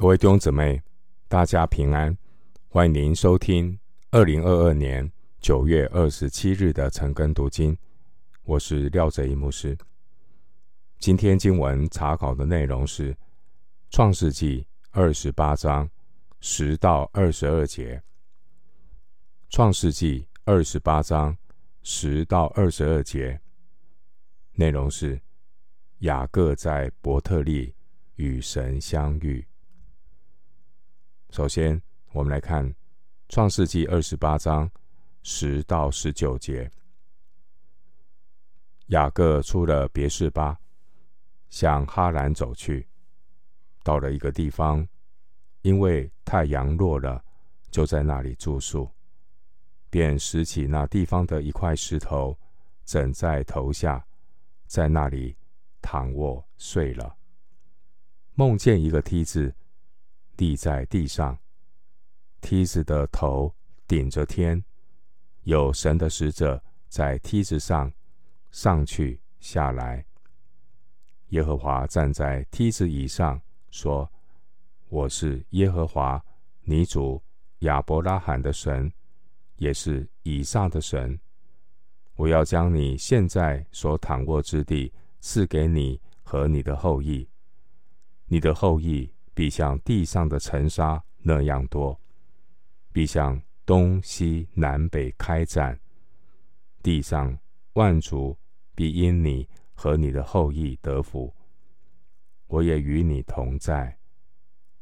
各位弟兄姊妹，大家平安！欢迎您收听二零二二年九月二十七日的晨更读经。我是廖哲一牧师。今天经文查考的内容是《创世纪》二十八章十到二十二节。《创世纪》二十八章十到二十二节内容是雅各在伯特利与神相遇。首先，我们来看《创世纪》二十八章十到十九节。雅各出了别是巴，向哈兰走去，到了一个地方，因为太阳落了，就在那里住宿，便拾起那地方的一块石头，枕在头下，在那里躺卧睡了。梦见一个梯子。立在地上，梯子的头顶着天，有神的使者在梯子上上去下来。耶和华站在梯子以上，说：“我是耶和华，你主亚伯拉罕的神，也是以撒的神。我要将你现在所躺卧之地赐给你和你的后裔，你的后裔。”必像地上的尘沙那样多，必向东西南北开展。地上万族必因你和你的后裔得福。我也与你同在，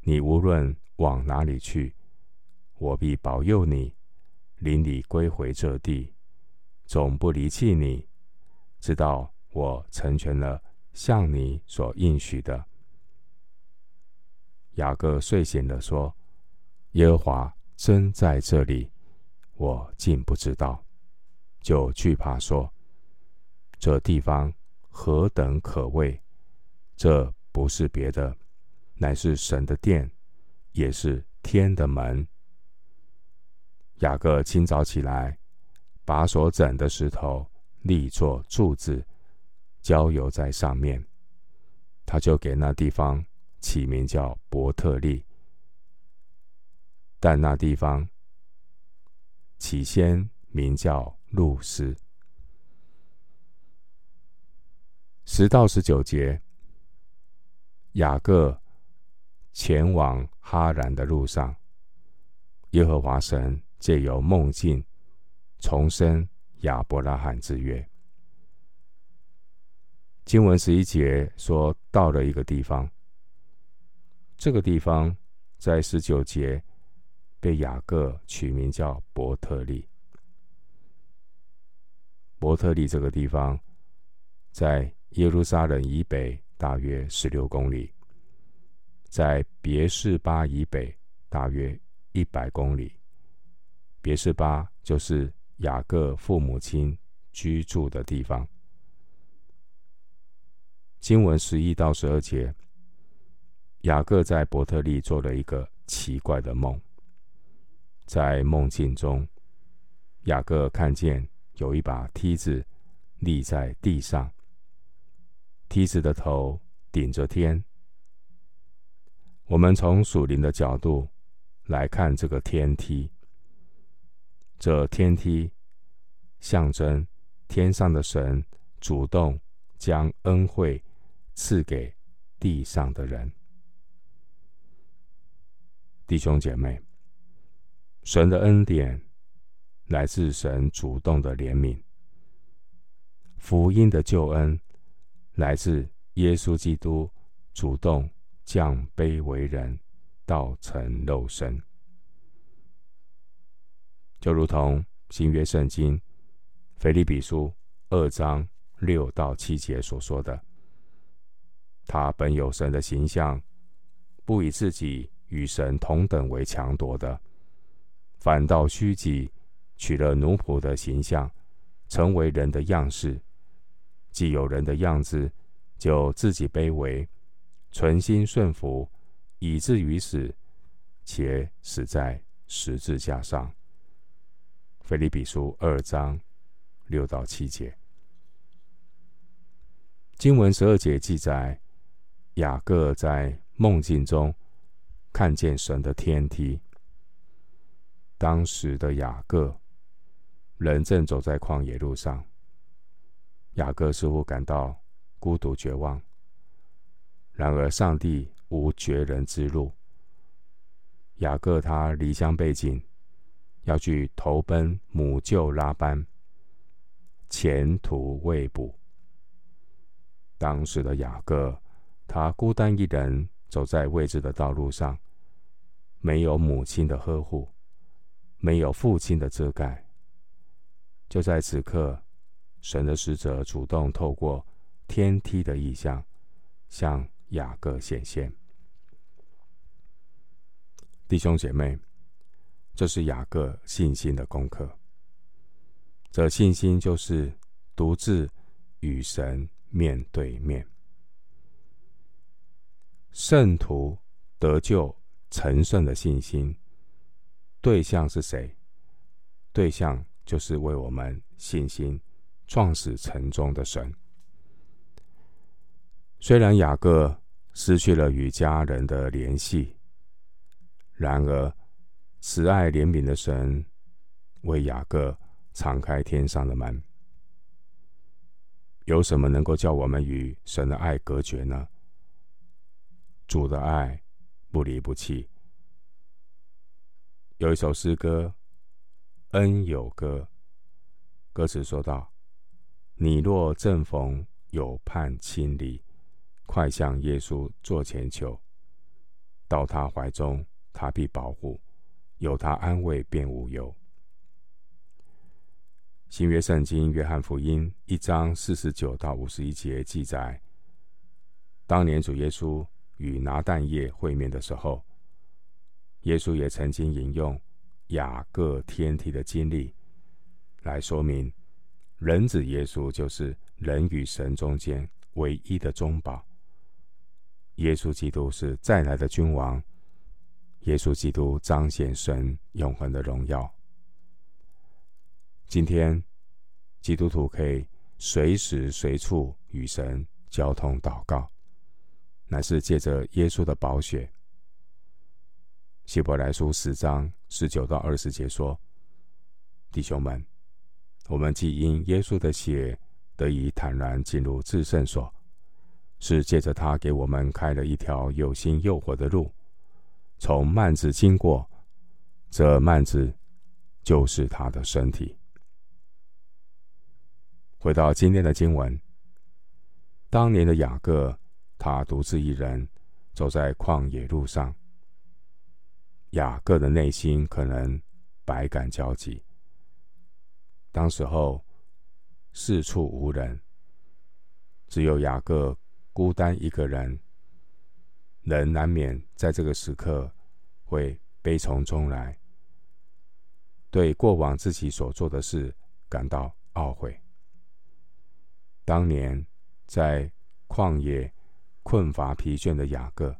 你无论往哪里去，我必保佑你，领你归回这地，总不离弃你，直到我成全了向你所应许的。雅各睡醒了，说：“耶和华真在这里，我竟不知道，就惧怕说：这地方何等可畏！这不是别的，乃是神的殿，也是天的门。”雅各清早起来，把所整的石头立作柱子，浇油在上面，他就给那地方。起名叫伯特利，但那地方起先名叫路斯。十到十九节，雅各前往哈兰的路上，耶和华神借由梦境重申亚伯拉罕之约。经文十一节说，到了一个地方。这个地方在十九节被雅各取名叫伯特利。伯特利这个地方在耶路撒冷以北大约十六公里，在别是巴以北大约一百公里。别是巴就是雅各父母亲居住的地方。经文十一到十二节。雅各在伯特利做了一个奇怪的梦，在梦境中，雅各看见有一把梯子立在地上，梯子的头顶着天。我们从属灵的角度来看这个天梯，这天梯象征天上的神主动将恩惠赐给地上的人。弟兄姐妹，神的恩典来自神主动的怜悯，福音的救恩来自耶稣基督主动降卑为人，道成肉身。就如同新约圣经腓立比书二章六到七节所说的，他本有神的形象，不以自己。与神同等为强夺的，反倒虚己，取了奴仆的形象，成为人的样式。既有人的样子，就自己卑微，存心顺服，以至于死，且死在十字架上。腓立比书二章六到七节，经文十二节记载，雅各在梦境中。看见神的天梯。当时的雅各人正走在旷野路上，雅各似乎感到孤独绝望。然而，上帝无绝人之路。雅各他离乡背井，要去投奔母舅拉班，前途未卜。当时的雅各，他孤单一人走在未知的道路上，没有母亲的呵护，没有父亲的遮盖。就在此刻，神的使者主动透过天梯的意象，向雅各显现。弟兄姐妹，这是雅各信心的功课。这信心就是独自与神面对面。圣徒得救成圣的信心，对象是谁？对象就是为我们信心创始成终的神。虽然雅各失去了与家人的联系。然而，慈爱怜悯的神为雅各敞开天上的门。有什么能够叫我们与神的爱隔绝呢？主的爱不离不弃。有一首诗歌《恩有歌》，歌词说道：“你若正逢有盼亲离，快向耶稣做前求，到他怀中。”他必保护，有他安慰便无忧。新约圣经约翰福音一章四十九到五十一节记载，当年主耶稣与拿但业会面的时候，耶稣也曾经引用雅各天梯的经历，来说明人子耶稣就是人与神中间唯一的中保。耶稣基督是再来的君王。耶稣基督彰显神永恒的荣耀。今天，基督徒可以随时随处与神交通祷告，乃是借着耶稣的宝血。希伯来书十章十九到二十节说：“弟兄们，我们既因耶稣的血得以坦然进入至圣所，是借着他给我们开了一条又新又活的路。”从幔子经过，这幔子就是他的身体。回到今天的经文，当年的雅各，他独自一人走在旷野路上。雅各的内心可能百感交集。当时候四处无人，只有雅各孤单一个人。人难免在这个时刻会悲从中来，对过往自己所做的事感到懊悔。当年在旷野困乏疲倦的雅各，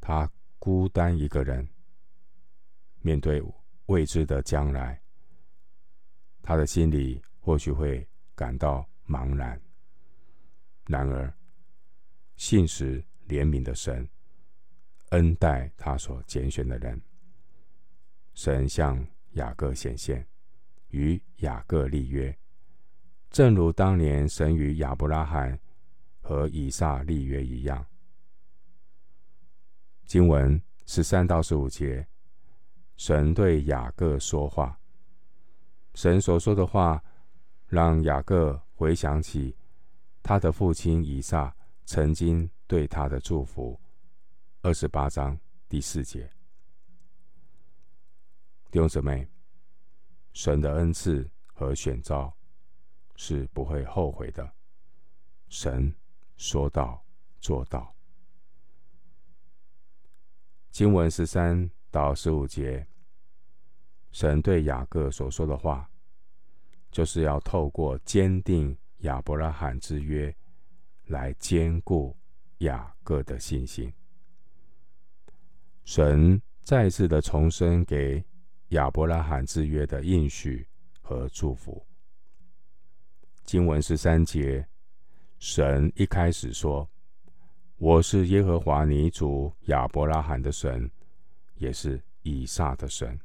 他孤单一个人，面对未知的将来，他的心里或许会感到茫然。然而，信实。怜悯的神恩待他所拣选的人，神向雅各显现，与雅各立约，正如当年神与亚伯拉罕和以撒立约一样。经文十三到十五节，神对雅各说话，神所说的话让雅各回想起他的父亲以撒曾经。对他的祝福，二十八章第四节，弟兄姊妹，神的恩赐和选召是不会后悔的。神说到做到。经文十三到十五节，神对雅各所说的话，就是要透过坚定亚伯拉罕之约来坚固。雅各的信心，神再次的重申给亚伯拉罕之约的应许和祝福。经文十三节，神一开始说：“我是耶和华你主亚伯拉罕的神，也是以撒的神。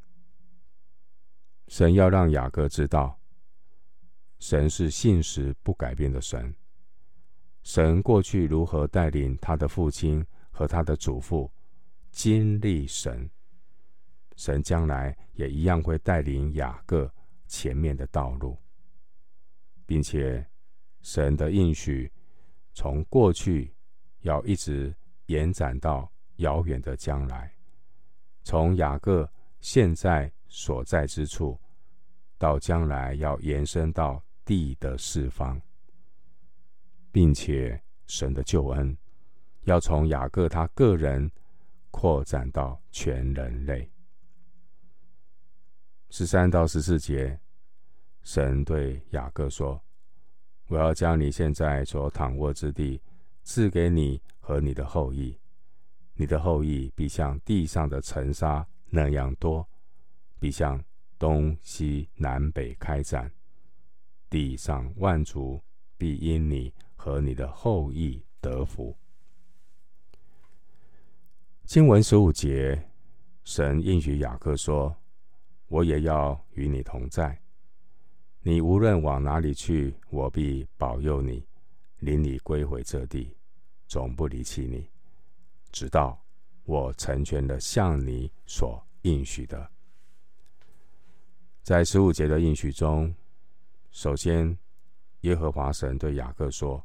神要让雅各知道，神是信实不改变的神。神过去如何带领他的父亲和他的祖父经历神，神将来也一样会带领雅各前面的道路，并且神的应许从过去要一直延展到遥远的将来，从雅各现在所在之处到将来要延伸到地的四方。并且，神的救恩要从雅各他个人扩展到全人类。十三到十四节，神对雅各说：“我要将你现在所躺卧之地赐给你和你的后裔，你的后裔必像地上的尘沙那样多，必向东西南北开展，地上万族必因你。”和你的后裔得福。经文十五节，神应许雅各说：“我也要与你同在，你无论往哪里去，我必保佑你，领你归回这地，总不离弃你，直到我成全了向你所应许的。”在十五节的应许中，首先，耶和华神对雅各说。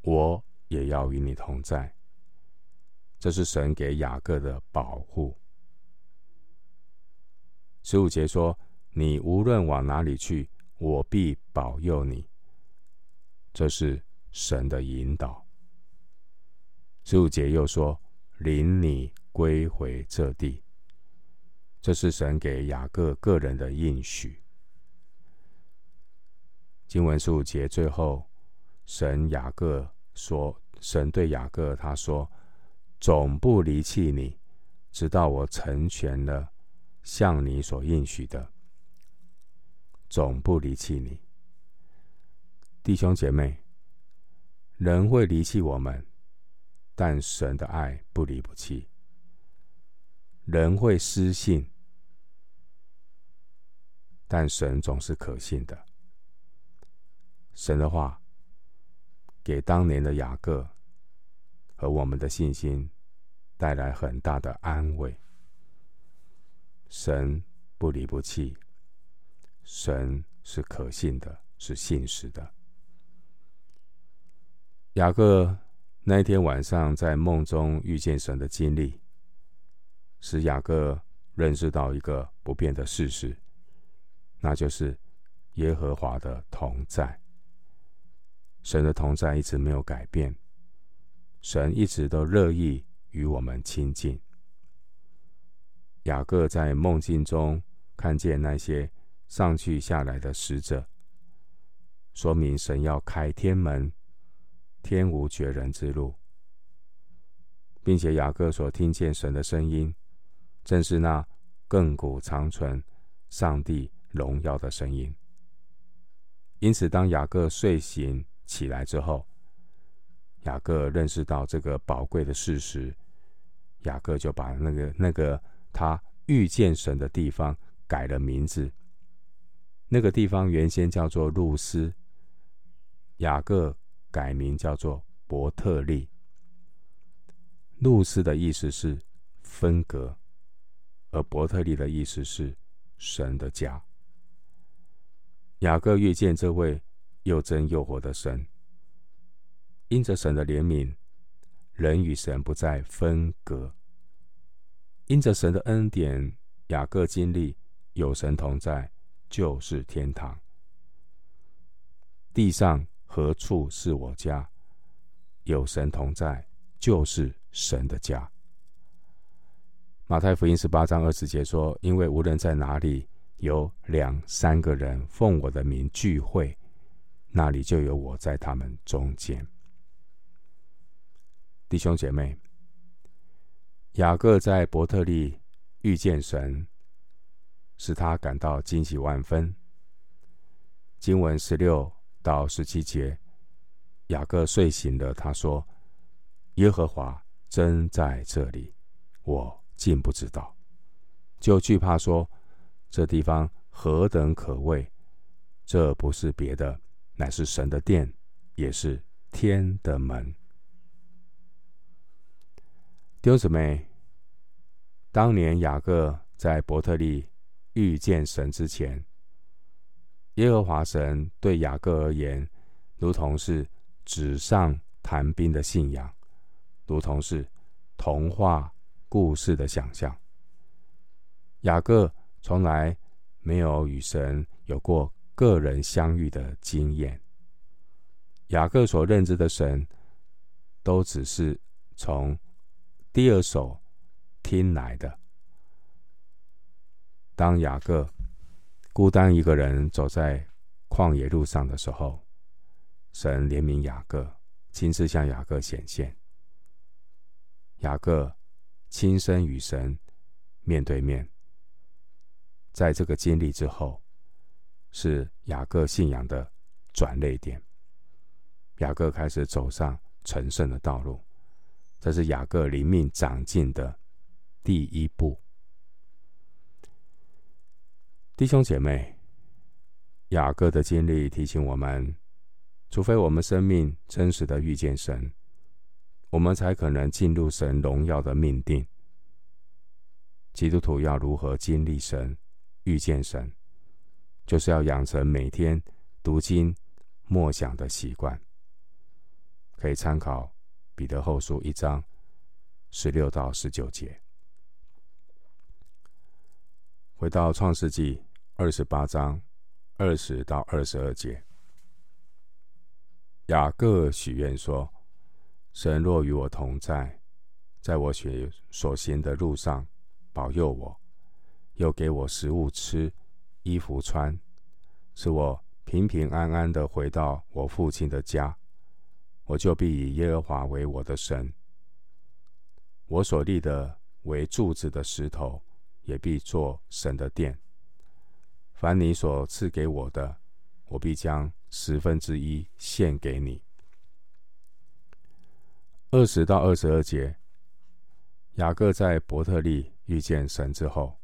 我也要与你同在，这是神给雅各的保护。十五节说：“你无论往哪里去，我必保佑你。”这是神的引导。十五节又说：“领你归回这地。”这是神给雅各个人的应许。经文十五节最后，神雅各。说，神对雅各他说：“总不离弃你，直到我成全了向你所应许的。总不离弃你，弟兄姐妹，人会离弃我们，但神的爱不离不弃。人会失信，但神总是可信的。神的话。”给当年的雅各和我们的信心带来很大的安慰。神不离不弃，神是可信的，是信实的。雅各那一天晚上在梦中遇见神的经历，使雅各认识到一个不变的事实，那就是耶和华的同在。神的同在一直没有改变，神一直都乐意与我们亲近。雅各在梦境中看见那些上去下来的使者，说明神要开天门，天无绝人之路，并且雅各所听见神的声音，正是那亘古长存、上帝荣耀的声音。因此，当雅各睡醒，起来之后，雅各认识到这个宝贵的事实，雅各就把那个那个他遇见神的地方改了名字。那个地方原先叫做路斯，雅各改名叫做伯特利。路斯的意思是分隔，而伯特利的意思是神的家。雅各遇见这位。又真又活的神，因着神的怜悯，人与神不再分隔；因着神的恩典，雅各经历有神同在就是天堂。地上何处是我家？有神同在就是神的家。马太福音十八章二十节说：“因为无论在哪里有两三个人奉我的名聚会。”那里就有我在他们中间，弟兄姐妹。雅各在伯特利遇见神，使他感到惊喜万分。经文十六到十七节，雅各睡醒了，他说：“耶和华真在这里，我竟不知道，就惧怕说，这地方何等可畏！这不是别的，乃是神的殿，也是天的门。弟兄姊妹，当年雅各在伯特利遇见神之前，耶和华神对雅各而言，如同是纸上谈兵的信仰，如同是童话故事的想象。雅各从来没有与神有过个人相遇的经验。雅各所认知的神，都只是从第二手听来的。当雅各孤单一个人走在旷野路上的时候，神怜悯雅各，亲自向雅各显现。雅各亲身与神面对面。在这个经历之后，是雅各信仰的转捩点。雅各开始走上成圣的道路。这是雅各灵命长进的第一步。弟兄姐妹，雅各的经历提醒我们：除非我们生命真实的遇见神，我们才可能进入神荣耀的命定。基督徒要如何经历神、遇见神，就是要养成每天读经、默想的习惯。可以参考。彼得后书一章十六到十九节，回到创世纪二十八章二十到二十二节，雅各许愿说：“神若与我同在，在我所所行的路上保佑我，又给我食物吃、衣服穿，使我平平安安的回到我父亲的家。”我就必以耶和华为我的神，我所立的为柱子的石头，也必作神的殿。凡你所赐给我的，我必将十分之一献给你。二十到二十二节，雅各在伯特利遇见神之后，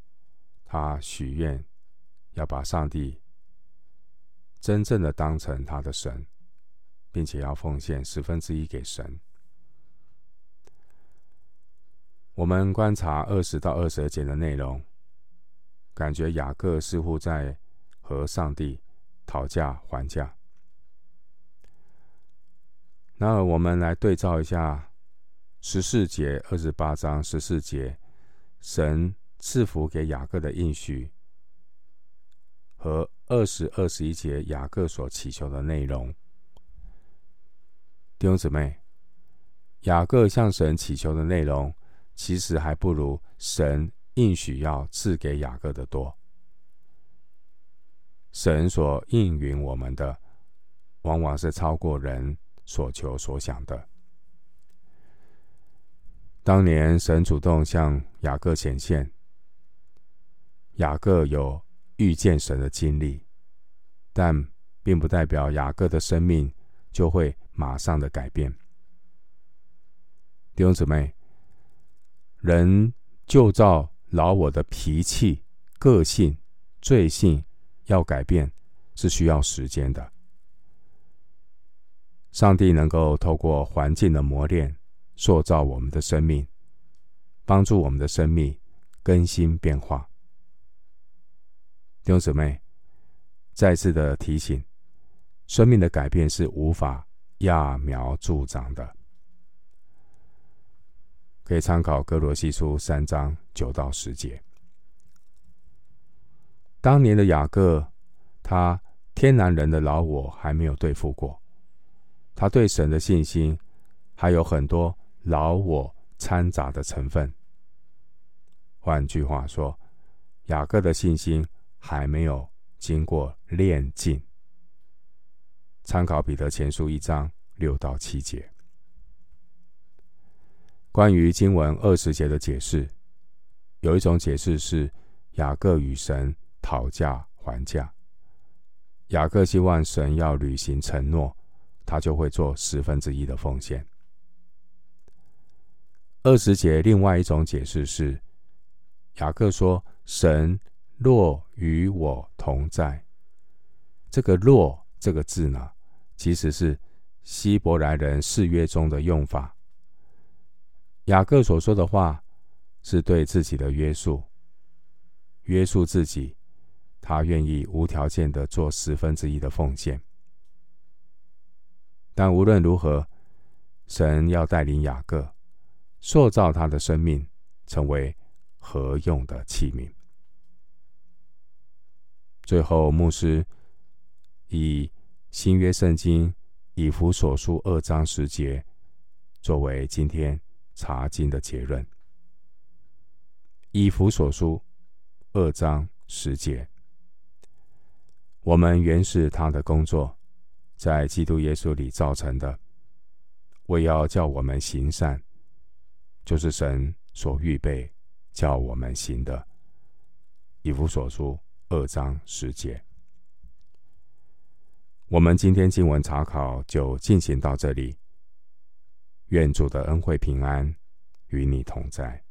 他许愿要把上帝真正的当成他的神。并且要奉献十分之一给神。我们观察二十到二十二节的内容，感觉雅各似乎在和上帝讨价还价。那我们来对照一下十四节二十八章十四节，神赐福给雅各的应许，和二十二十一节雅各所祈求的内容。弟兄姊妹，雅各向神祈求的内容，其实还不如神应许要赐给雅各的多。神所应允我们的，往往是超过人所求所想的。当年神主动向雅各显现，雅各有遇见神的经历，但并不代表雅各的生命就会。马上的改变，弟兄姊妹，人就造老我的脾气、个性、罪性要改变，是需要时间的。上帝能够透过环境的磨练，塑造我们的生命，帮助我们的生命更新变化。弟兄姊妹，再次的提醒，生命的改变是无法。揠苗助长的，可以参考哥罗西书三章九到十节。当年的雅各，他天然人的老我还没有对付过，他对神的信心还有很多老我掺杂的成分。换句话说，雅各的信心还没有经过炼净。参考彼得前书一章六到七节，关于经文二十节的解释，有一种解释是雅各与神讨价还价。雅各希望神要履行承诺，他就会做十分之一的奉献。二十节另外一种解释是，雅各说：“神若与我同在。”这个“若”这个字呢，其实是希伯来人誓约中的用法。雅各所说的话是对自己的约束，约束自己，他愿意无条件的做十分之一的奉献。但无论如何，神要带领雅各，塑造他的生命，成为合用的器皿。最后，牧师以新约圣经以弗所书二章十节作为今天查经的结论。以弗所书二章十节，我们原是他的工作。在基督耶稣里造成的，为要叫我们行善，就是神所预备叫我们行的。以弗所书二章十节。我们今天经文查考就进行到这里。愿主的恩惠平安与你同在。